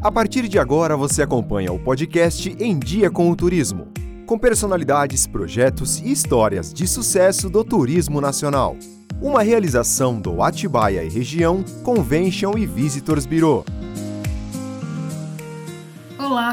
A partir de agora você acompanha o podcast Em Dia com o Turismo, com personalidades, projetos e histórias de sucesso do turismo nacional. Uma realização do Atibaia e Região Convention e Visitors Bureau.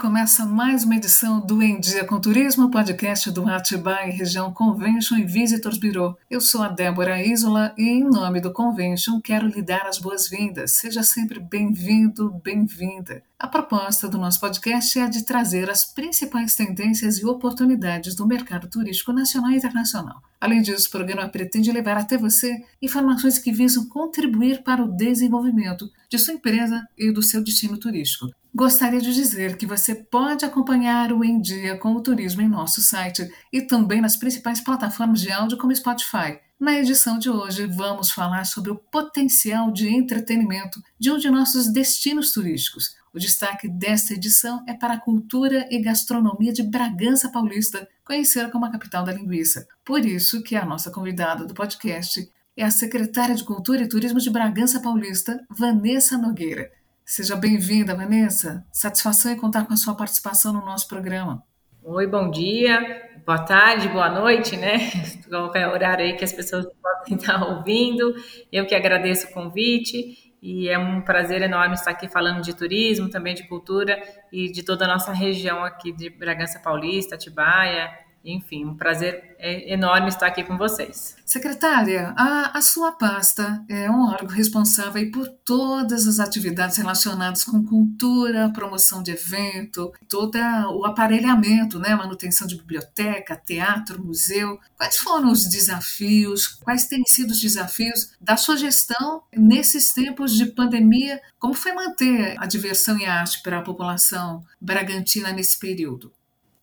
Começa mais uma edição do Em Dia com Turismo, podcast do Atibaia Região Convention e Visitors Bureau. Eu sou a Débora Isola e, em nome do Convention, quero lhe dar as boas-vindas. Seja sempre bem-vindo, bem-vinda. A proposta do nosso podcast é a de trazer as principais tendências e oportunidades do mercado turístico nacional e internacional. Além disso, o programa pretende levar até você informações que visam contribuir para o desenvolvimento de sua empresa e do seu destino turístico. Gostaria de dizer que você pode acompanhar o Em Dia com o Turismo em nosso site e também nas principais plataformas de áudio como Spotify. Na edição de hoje, vamos falar sobre o potencial de entretenimento de um de nossos destinos turísticos. O destaque desta edição é para a cultura e gastronomia de Bragança Paulista, conhecida como a capital da linguiça. Por isso que a nossa convidada do podcast é a secretária de Cultura e Turismo de Bragança Paulista, Vanessa Nogueira. Seja bem-vinda, Vanessa. Satisfação em contar com a sua participação no nosso programa. Oi, bom dia, boa tarde, boa noite, né? Qualquer horário aí que as pessoas podem estar ouvindo. Eu que agradeço o convite e é um prazer enorme estar aqui falando de turismo, também de cultura e de toda a nossa região aqui de Bragança Paulista, Atibaia, enfim, um prazer enorme estar aqui com vocês. Secretária, a, a sua pasta é um órgão responsável por todas as atividades relacionadas com cultura, promoção de evento, todo o aparelhamento, né, manutenção de biblioteca, teatro, museu. Quais foram os desafios? Quais têm sido os desafios da sua gestão nesses tempos de pandemia? Como foi manter a diversão e a arte para a população bragantina nesse período?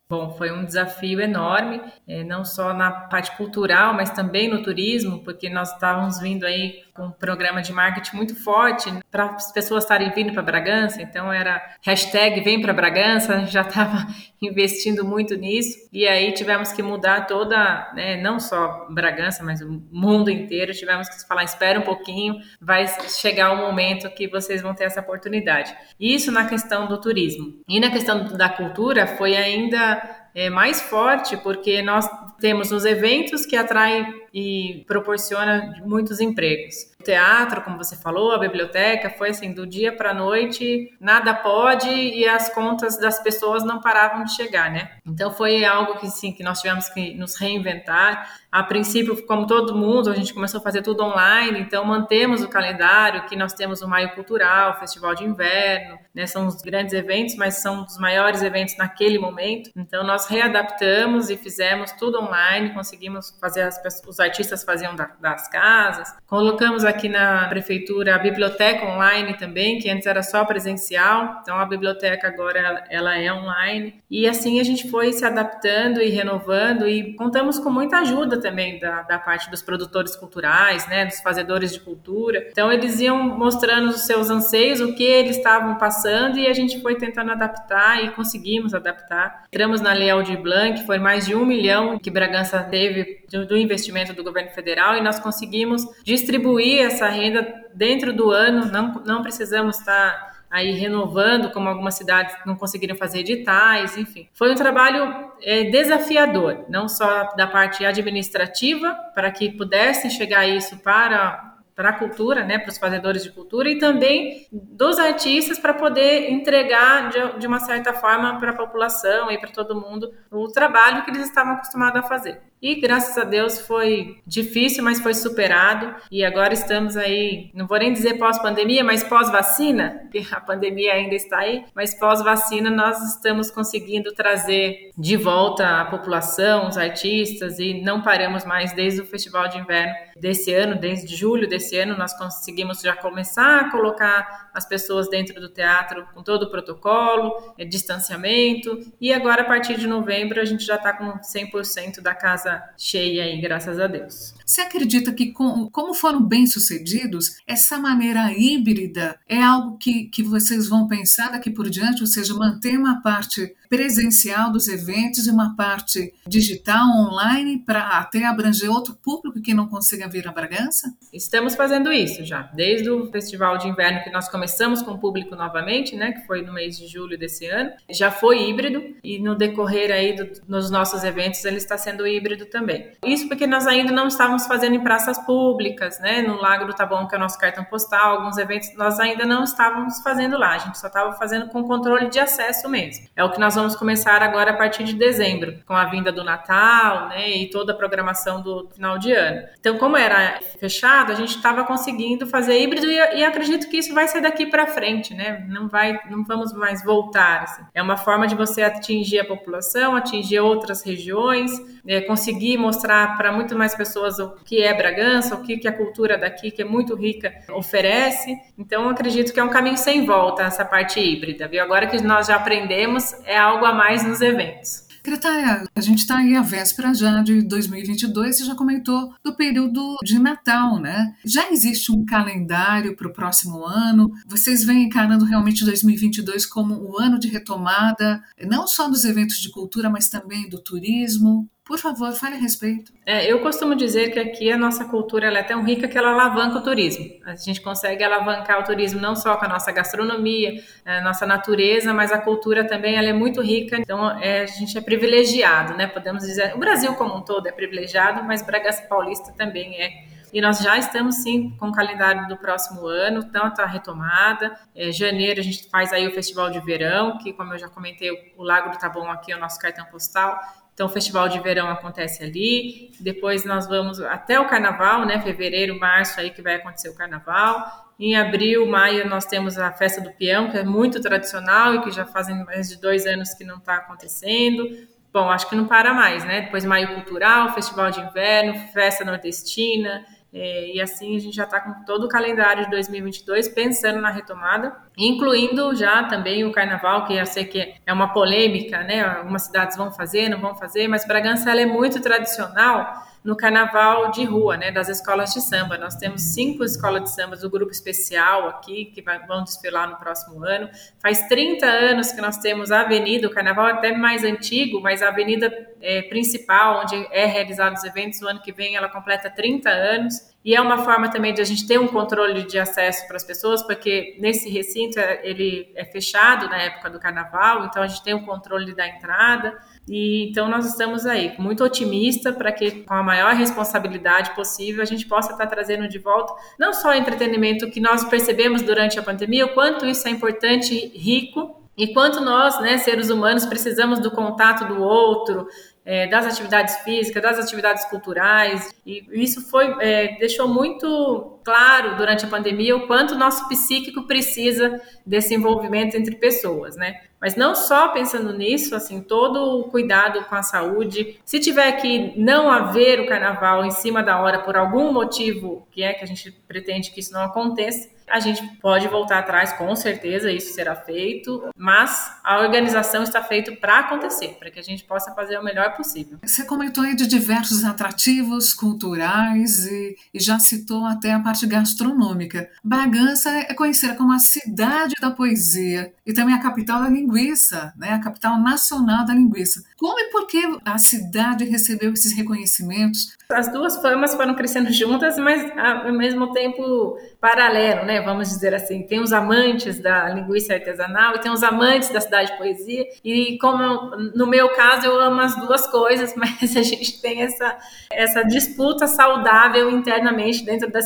Bom, foi um desafio enorme, eh, não só na parte cultural, mas também no turismo, porque nós estávamos vindo aí com um programa de marketing muito forte para as pessoas estarem vindo para Bragança, então era hashtag vem para Bragança, já estava investindo muito nisso, e aí tivemos que mudar toda, né, não só Bragança, mas o mundo inteiro, tivemos que falar, espera um pouquinho, vai chegar o momento que vocês vão ter essa oportunidade. Isso na questão do turismo. E na questão da cultura foi ainda é, mais forte, porque nós temos os eventos que atraem e proporciona muitos empregos. O teatro, como você falou, a biblioteca, foi assim, do dia para a noite, nada pode e as contas das pessoas não paravam de chegar, né? Então foi algo que sim, que nós tivemos que nos reinventar. A princípio, como todo mundo, a gente começou a fazer tudo online, então mantemos o calendário, que nós temos o Maio Cultural, o Festival de Inverno, né? São os grandes eventos, mas são os maiores eventos naquele momento. Então nós readaptamos e fizemos tudo online, conseguimos fazer as, os artistas faziam da, das casas. Colocamos aqui na prefeitura a biblioteca online também, que antes era só presencial. Então a biblioteca agora ela, é online. E assim a gente foi se adaptando e renovando e contamos com muita ajuda também da, da parte dos produtores culturais, né, dos fazedores de cultura. Então eles iam mostrando os seus anseios, o que eles estavam passando e a gente foi tentando adaptar e conseguimos adaptar. Entramos na Lei Aldir Blanc, foi mais de um milhão que Bragança teve do investimento do governo federal e nós conseguimos distribuir essa renda dentro do ano, não, não precisamos estar aí renovando, como algumas cidades não conseguiram fazer editais, enfim. Foi um trabalho é, desafiador, não só da parte administrativa, para que pudessem chegar isso para para a cultura, né, para os fazedores de cultura e também dos artistas para poder entregar de, de, uma certa forma para a população e para todo mundo o trabalho que eles estavam acostumados a fazer. E graças a Deus foi difícil, mas foi superado. E agora estamos aí, não vou nem dizer pós-pandemia, mas pós-vacina, porque a pandemia ainda está aí, mas pós-vacina nós estamos conseguindo trazer de volta a população, os artistas, e não paramos mais desde o Festival de Inverno desse ano, desde julho desse ano, nós conseguimos já começar a colocar as pessoas dentro do teatro com todo o protocolo, é, distanciamento, e agora a partir de novembro a gente já está com 100% da casa casa cheia aí, graças a Deus. Você acredita que, com, como foram bem-sucedidos, essa maneira híbrida é algo que, que vocês vão pensar daqui por diante, ou seja, manter uma parte presencial dos eventos e uma parte digital, online, para até abranger outro público que não consiga vir a Bragança? Estamos fazendo isso já, desde o Festival de Inverno que nós começamos com o público novamente, né, que foi no mês de julho desse ano, já foi híbrido e no decorrer aí do, nos nossos eventos ele está sendo híbrido também. Isso porque nós ainda não estávamos fazendo em praças públicas, né, no Lago do Taboão, que é o nosso cartão postal, alguns eventos nós ainda não estávamos fazendo lá, a gente só estava fazendo com controle de acesso mesmo. É o que nós vamos começar agora a partir de dezembro, com a vinda do Natal, né, e toda a programação do final de ano. Então, como era fechado, a gente estava conseguindo fazer híbrido e, e, acredito que isso vai ser daqui para frente, né? Não vai, não vamos mais voltar. Assim. É uma forma de você atingir a população, atingir outras regiões, é, conseguir mostrar para muito mais pessoas o que é Bragança, o que, que a cultura daqui, que é muito rica, oferece. Então, acredito que é um caminho sem volta essa parte híbrida, viu? Agora que nós já aprendemos, é algo a mais nos eventos. Secretária, a gente está aí à véspera já de 2022, você já comentou do período de Natal, né? Já existe um calendário para o próximo ano? Vocês vêm encarando realmente 2022 como o ano de retomada, não só dos eventos de cultura, mas também do turismo? Por favor, fale a respeito. É, eu costumo dizer que aqui a nossa cultura é tão rica que ela alavanca o turismo. A gente consegue alavancar o turismo não só com a nossa gastronomia, a nossa natureza, mas a cultura também ela é muito rica. Então é, a gente é privilegiado, né? Podemos dizer, o Brasil como um todo é privilegiado, mas Bragança Paulista também é. E nós já estamos sim com o calendário do próximo ano, tanto a retomada. É, janeiro a gente faz aí o Festival de Verão, que como eu já comentei, o Lago do Taboão aqui é o nosso cartão postal. Então, o festival de verão acontece ali. Depois nós vamos até o carnaval, né? Fevereiro, março, aí que vai acontecer o carnaval. Em abril, maio, nós temos a festa do peão, que é muito tradicional e que já fazem mais de dois anos que não está acontecendo. Bom, acho que não para mais, né? Depois, maio cultural, festival de inverno, festa nordestina, é, e assim a gente já está com todo o calendário de 2022 pensando na retomada, incluindo já também o carnaval, que eu sei que é uma polêmica, né? Algumas cidades vão fazer, não vão fazer, mas Bragança ela é muito tradicional no carnaval de rua, né, das escolas de samba. Nós temos cinco escolas de samba do grupo especial aqui, que vai, vão desfilar no próximo ano. Faz 30 anos que nós temos a avenida, o carnaval é até mais antigo, mas a avenida é, principal, onde é realizados os eventos, o ano que vem ela completa 30 anos. E é uma forma também de a gente ter um controle de acesso para as pessoas, porque nesse recinto é, ele é fechado na época do carnaval, então a gente tem o um controle da entrada. E então nós estamos aí muito otimista para que com a maior responsabilidade possível a gente possa estar trazendo de volta não só o entretenimento que nós percebemos durante a pandemia, o quanto isso é importante e rico e quanto nós, né, seres humanos, precisamos do contato do outro, é, das atividades físicas, das atividades culturais, e isso foi é, deixou muito claro durante a pandemia o quanto o nosso psíquico precisa desse envolvimento entre pessoas, né? Mas não só pensando nisso, assim, todo o cuidado com a saúde. Se tiver que não haver o carnaval em cima da hora por algum motivo que é que a gente pretende que isso não aconteça, a gente pode voltar atrás, com certeza isso será feito, mas a organização está feita para acontecer, para que a gente possa fazer o melhor possível. Você comentou aí de diversos atrativos culturais e, e já citou até a parte gastronômica. Bragança é conhecida como a cidade da poesia e também a capital da linguiça, né? a capital nacional da linguiça. Como e por que a cidade recebeu esses reconhecimentos? As duas famas foram crescendo juntas, mas ao mesmo tempo paralelo, né? Vamos dizer assim. Tem os amantes da linguiça artesanal e tem os amantes da cidade de poesia. E como no meu caso eu amo as duas coisas, mas a gente tem essa, essa disputa saudável internamente dentro da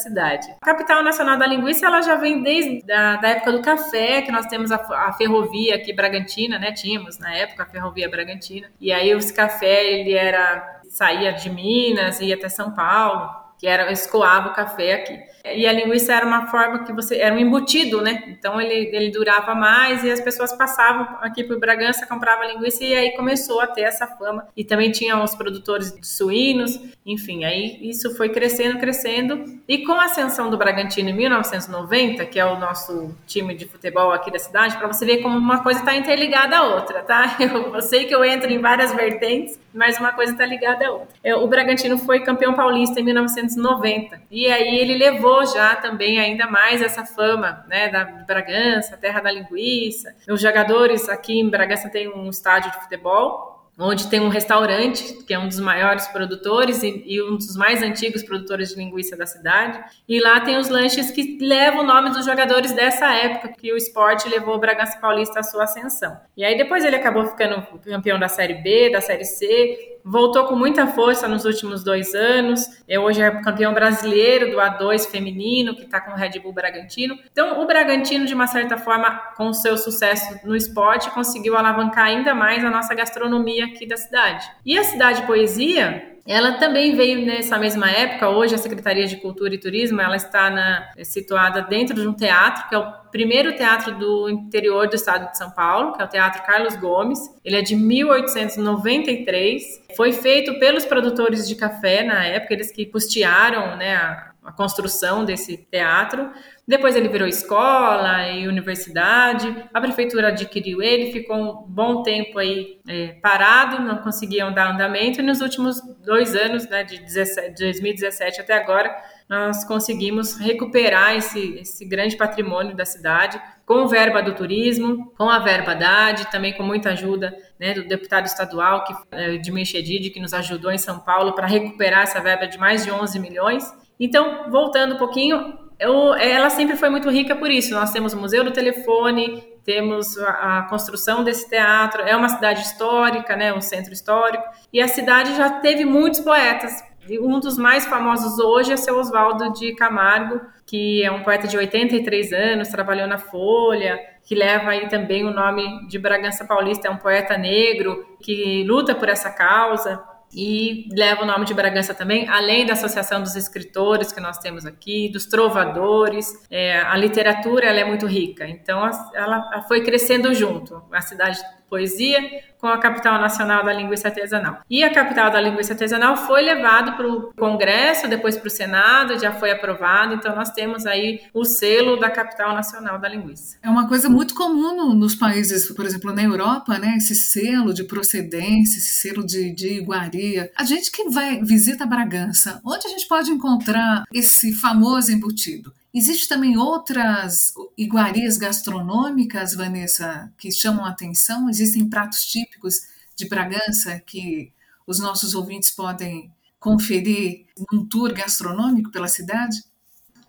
A capital nacional da linguiça ela já vem desde a da época do café, que nós temos a, a ferrovia aqui Bragantina, né? Tínhamos na época a ferrovia Bragantina. E aí esse café ele era saía de Minas, ia até São Paulo, que era escoava o café aqui. E a linguiça era uma forma que você era um embutido, né? Então ele, ele durava mais e as pessoas passavam aqui por Bragança, compravam linguiça e aí começou a ter essa fama. E também tinha os produtores de suínos, enfim, aí isso foi crescendo, crescendo. E com a ascensão do Bragantino em 1990, que é o nosso time de futebol aqui da cidade, para você ver como uma coisa está interligada à outra, tá? Eu, eu sei que eu entro em várias vertentes, mas uma coisa está ligada à outra. O Bragantino foi campeão paulista em 1990 e aí ele levou já também ainda mais essa fama, né, da Bragança, terra da linguiça. Os jogadores aqui em Bragança tem um estádio de futebol onde tem um restaurante, que é um dos maiores produtores e, e, um dos mais antigos produtores de linguiça da cidade. E lá tem os lanches que levam o nome dos jogadores dessa época, que o esporte levou o Bragança Paulista à sua ascensão. E aí depois ele acabou ficando campeão da Série B, da Série C, voltou com muita força nos últimos dois anos. É, hoje é campeão brasileiro do A2 feminino, que está com o Red Bull Bragantino. Então, o Bragantino, de uma certa forma, com o seu sucesso no esporte, conseguiu alavancar ainda mais a nossa gastronomia aqui da cidade. E a Cidade Poesia, ela também veio nessa mesma época. Hoje a Secretaria de Cultura e Turismo ela está na, situada dentro de um teatro que é o primeiro teatro do interior do estado de São Paulo, que é o Teatro Carlos Gomes. Ele é de 1893. Foi feito pelos produtores de café na época, eles que custearam né, a, a construção desse teatro. Depois ele virou escola e universidade. A prefeitura adquiriu ele, ficou um bom tempo aí é, parado, não conseguiam dar andamento. E nos últimos dois anos, né, de 17, 2017 até agora, nós conseguimos recuperar esse, esse grande patrimônio da cidade com verba do turismo, com a verba da AD, também com muita ajuda né, do deputado estadual, que, é, de Mexedide, que nos ajudou em São Paulo para recuperar essa verba de mais de 11 milhões. Então, voltando um pouquinho, eu, ela sempre foi muito rica por isso. Nós temos o Museu do Telefone, temos a, a, construção desse teatro, é uma cidade histórica, né, um centro histórico, e a cidade já teve muitos poetas. Um dos mais famosos hoje é seu Oswaldo de Camargo, que é um poeta de 83 anos, trabalhou na Folha, que leva aí também o nome de Bragança Paulista, é um poeta negro que luta por essa causa e leva o nome de Bragança também, além da Associação dos Escritores que nós temos aqui, dos trovadores. É, a literatura ela é muito rica, então ela foi crescendo junto. A cidade poesia com a capital nacional da linguiça artesanal. E a capital da linguiça artesanal foi levado para o Congresso, depois para o Senado, já foi aprovado. Então nós temos aí o selo da capital nacional da linguiça. É uma coisa muito comum nos países, por exemplo, na Europa, né? Esse selo de procedência, esse selo de, de iguaria. A gente que vai visita Bragança, onde a gente pode encontrar esse famoso embutido? Existem também outras iguarias gastronômicas, Vanessa, que chamam a atenção? Existem pratos típicos de Bragança que os nossos ouvintes podem conferir num tour gastronômico pela cidade?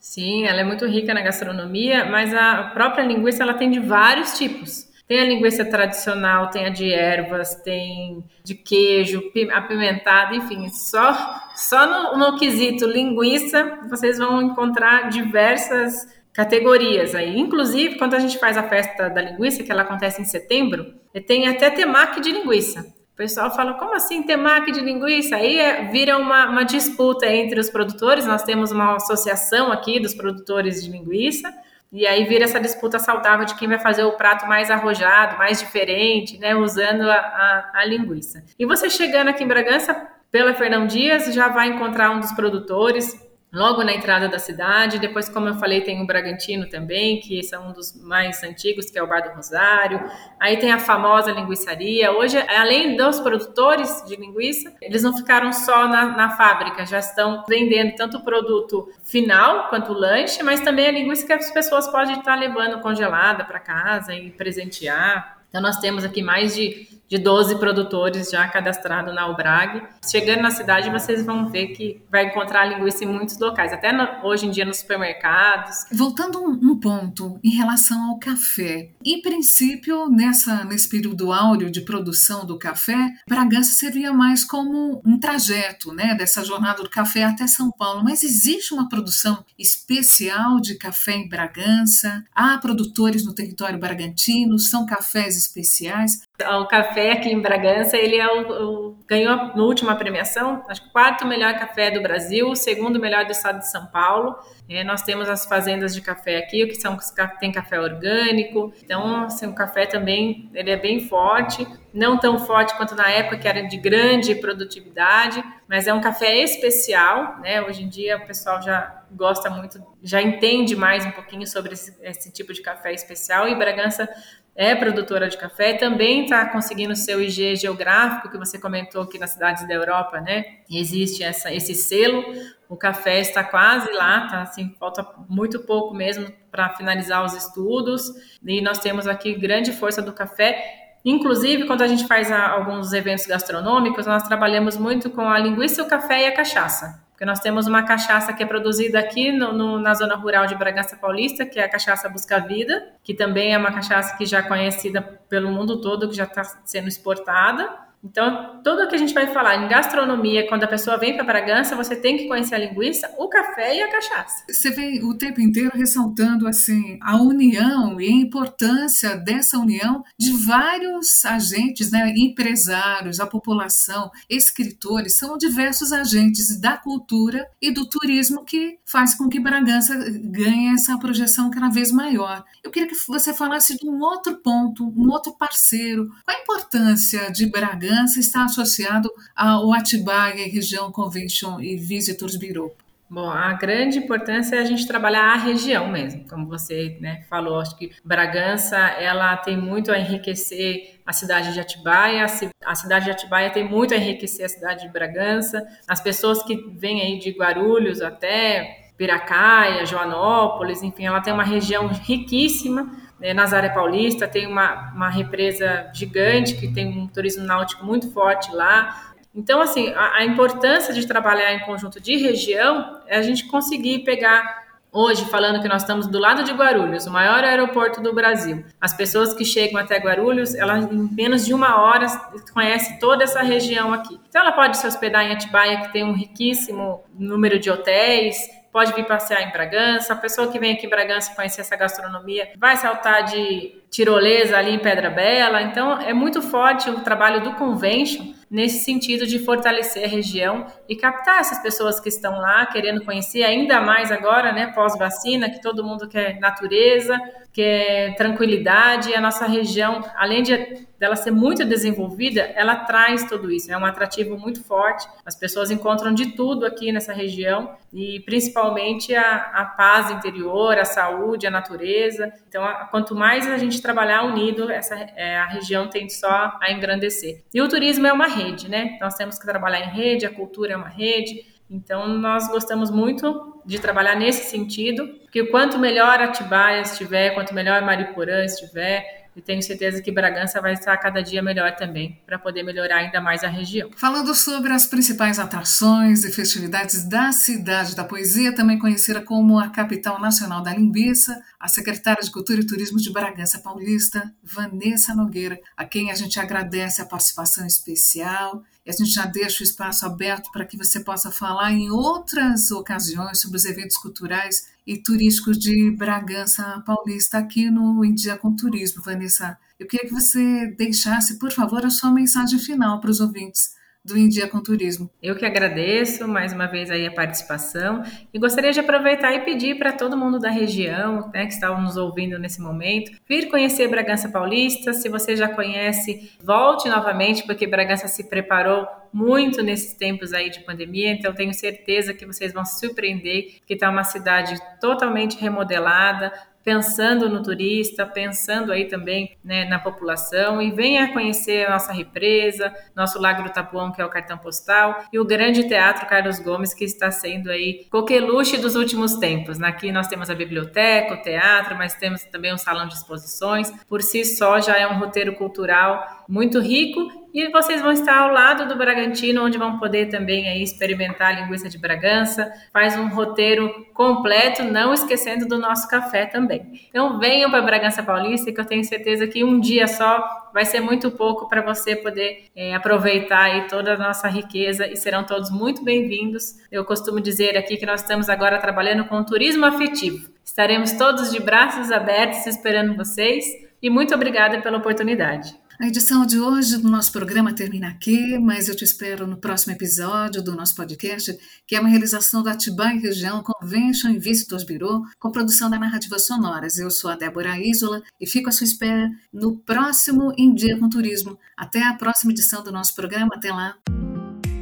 Sim, ela é muito rica na gastronomia, mas a própria linguiça ela tem de vários tipos. Tem a linguiça tradicional, tem a de ervas, tem de queijo, apimentada, enfim, só, só no, no quesito linguiça vocês vão encontrar diversas categorias aí. Inclusive, quando a gente faz a festa da linguiça, que ela acontece em setembro, tem até temaki de linguiça. O pessoal fala, como assim temaki de linguiça? Aí é, vira uma, uma disputa entre os produtores. Nós temos uma associação aqui dos produtores de linguiça e aí vira essa disputa saudável de quem vai fazer o prato mais arrojado, mais diferente, né? Usando a, a, a linguiça. E você chegando aqui em Bragança, pela Fernão Dias, já vai encontrar um dos produtores logo na entrada da cidade. Depois, como eu falei, tem o Bragantino também, que são um dos mais antigos, que é o Bar do Rosário. Aí tem a famosa linguiçaria. Hoje, além dos produtores de linguiça, eles não ficaram só na, na fábrica, já estão vendendo tanto o produto final quanto o lanche, mas também a linguiça que as pessoas podem estar levando congelada para casa e presentear. Então, nós temos aqui mais de, de 12 produtores já cadastrados na Albrag. Chegando na cidade, vocês vão ver que vai encontrar linguiça em muitos locais, até no, hoje em dia nos supermercados. Voltando um, um, ponto em relação ao café. Em princípio, nessa, nesse período áureo de produção do café, Bragança servia mais como um trajeto né, dessa jornada do café até São Paulo. Mas existe uma produção especial de café em Bragança? Há produtores no território bragantino? São cafés especiais. O café aqui em Bragança, ele é o, o ganhou na última premiação, acho que quarto melhor café do Brasil, segundo melhor do estado de São Paulo. É, nós temos as fazendas de café aqui, que são tem café orgânico. Então, assim, o café também ele é bem forte, não tão forte quanto na época que era de grande produtividade, mas é um café especial, né? Hoje em dia o pessoal já gosta muito, já entende mais um pouquinho sobre esse, esse tipo de café especial e Bragança é produtora de café, também está conseguindo seu IG geográfico, que você comentou aqui nas cidades da Europa, né? Existe essa, esse selo, o café está quase lá, tá assim, falta muito pouco mesmo para finalizar os estudos, e nós temos aqui grande força do café. Inclusive, quando a gente faz alguns eventos gastronômicos, nós trabalhamos muito com a linguiça, o café e a cachaça porque nós temos uma cachaça que é produzida aqui no, no, na zona rural de Bragança Paulista, que é a cachaça Busca Vida, que também é uma cachaça que já é conhecida pelo mundo todo, que já está sendo exportada. Então, tudo que a gente vai falar em gastronomia, quando a pessoa vem para Bragança, você tem que conhecer a linguiça, o café e a cachaça. Você vem o tempo inteiro ressaltando assim a união e a importância dessa união de vários agentes, né, empresários, a população, escritores, são diversos agentes da cultura e do turismo que faz com que Bragança ganhe essa projeção cada vez maior. Eu queria que você falasse de um outro ponto, um outro parceiro. Qual a importância de Bragança Bragança está associado ao Atibaia Região Convention e Visitors Bureau? Bom, a grande importância é a gente trabalhar a região mesmo, como você né, falou. Acho que Bragança ela tem muito a enriquecer a cidade de Atibaia, a cidade de Atibaia tem muito a enriquecer a cidade de Bragança. As pessoas que vêm aí de Guarulhos até Piracaia, Joanópolis, enfim, ela tem uma região riquíssima é, Nazaré Paulista tem uma, uma represa gigante que tem um turismo náutico muito forte lá. Então, assim, a, a importância de trabalhar em conjunto de região é a gente conseguir pegar Hoje, falando que nós estamos do lado de Guarulhos, o maior aeroporto do Brasil. As pessoas que chegam até Guarulhos, elas em menos de uma hora conhecem toda essa região aqui. Então, ela pode se hospedar em Atibaia, que tem um riquíssimo número de hotéis, pode vir passear em Bragança. A pessoa que vem aqui em Bragança conhecer essa gastronomia vai saltar de tirolesa ali em Pedra Bela. Então, é muito forte o trabalho do convention nesse sentido de fortalecer a região e captar essas pessoas que estão lá querendo conhecer ainda mais agora, né, pós-vacina, que todo mundo quer natureza, quer tranquilidade. E a nossa região, além de dela ser muito desenvolvida, ela traz tudo isso. É um atrativo muito forte. As pessoas encontram de tudo aqui nessa região e principalmente a, a paz interior, a saúde, a natureza. Então, a, quanto mais a gente trabalhar unido, essa é, a região tem só a engrandecer. E o turismo é uma rede, né? Nós temos que trabalhar em rede, a cultura é uma rede. Então, nós gostamos muito de trabalhar nesse sentido, porque quanto melhor Atibaia estiver, quanto melhor Mariporã estiver, e tenho certeza que Bragança vai estar cada dia melhor também, para poder melhorar ainda mais a região. Falando sobre as principais atrações e festividades da cidade da poesia, também conhecida como a capital nacional da linguiça, a secretária de Cultura e Turismo de Bragança Paulista, Vanessa Nogueira, a quem a gente agradece a participação especial a gente já deixa o espaço aberto para que você possa falar em outras ocasiões sobre os eventos culturais e turísticos de Bragança Paulista aqui no Em Dia com Turismo, Vanessa. Eu queria que você deixasse, por favor, a sua mensagem final para os ouvintes do Em Dia com Turismo. Eu que agradeço mais uma vez aí a participação e gostaria de aproveitar e pedir para todo mundo da região, né, que está nos ouvindo nesse momento, vir conhecer Bragança Paulista. Se você já conhece, volte novamente, porque Bragança se preparou muito nesses tempos aí de pandemia, então tenho certeza que vocês vão se surpreender, que está uma cidade totalmente remodelada, pensando no turista, pensando aí também né, na população e venha conhecer a nossa represa, nosso Lago do Tapuão, que é o cartão postal, e o grande Teatro Carlos Gomes, que está sendo aí coqueluche dos últimos tempos. Aqui nós temos a biblioteca, o teatro, mas temos também um salão de exposições. Por si só já é um roteiro cultural muito rico e vocês vão estar ao lado do Bragantino, onde vão poder também aí experimentar a linguiça de Bragança. Faz um roteiro completo, não esquecendo do nosso café também. Então venham para Bragança Paulista, que eu tenho certeza que um dia só vai ser muito pouco para você poder é, aproveitar aí toda a nossa riqueza e serão todos muito bem-vindos. Eu costumo dizer aqui que nós estamos agora trabalhando com turismo afetivo. Estaremos todos de braços abertos esperando vocês e muito obrigada pela oportunidade. A edição de hoje do nosso programa termina aqui, mas eu te espero no próximo episódio do nosso podcast, que é uma realização do Atibaia Região Convention Visitors Bureau, com produção da Narrativas Sonoras. Eu sou a Débora Isola e fico à sua espera no próximo Em Dia com Turismo. Até a próxima edição do nosso programa. Até lá.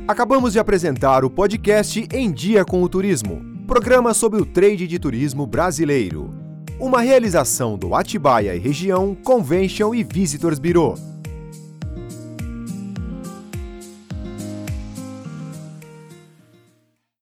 Acabamos de apresentar o podcast Em Dia com o Turismo, programa sobre o trade de turismo brasileiro. Uma realização do Atibaia e Região Convention e Visitors Bureau.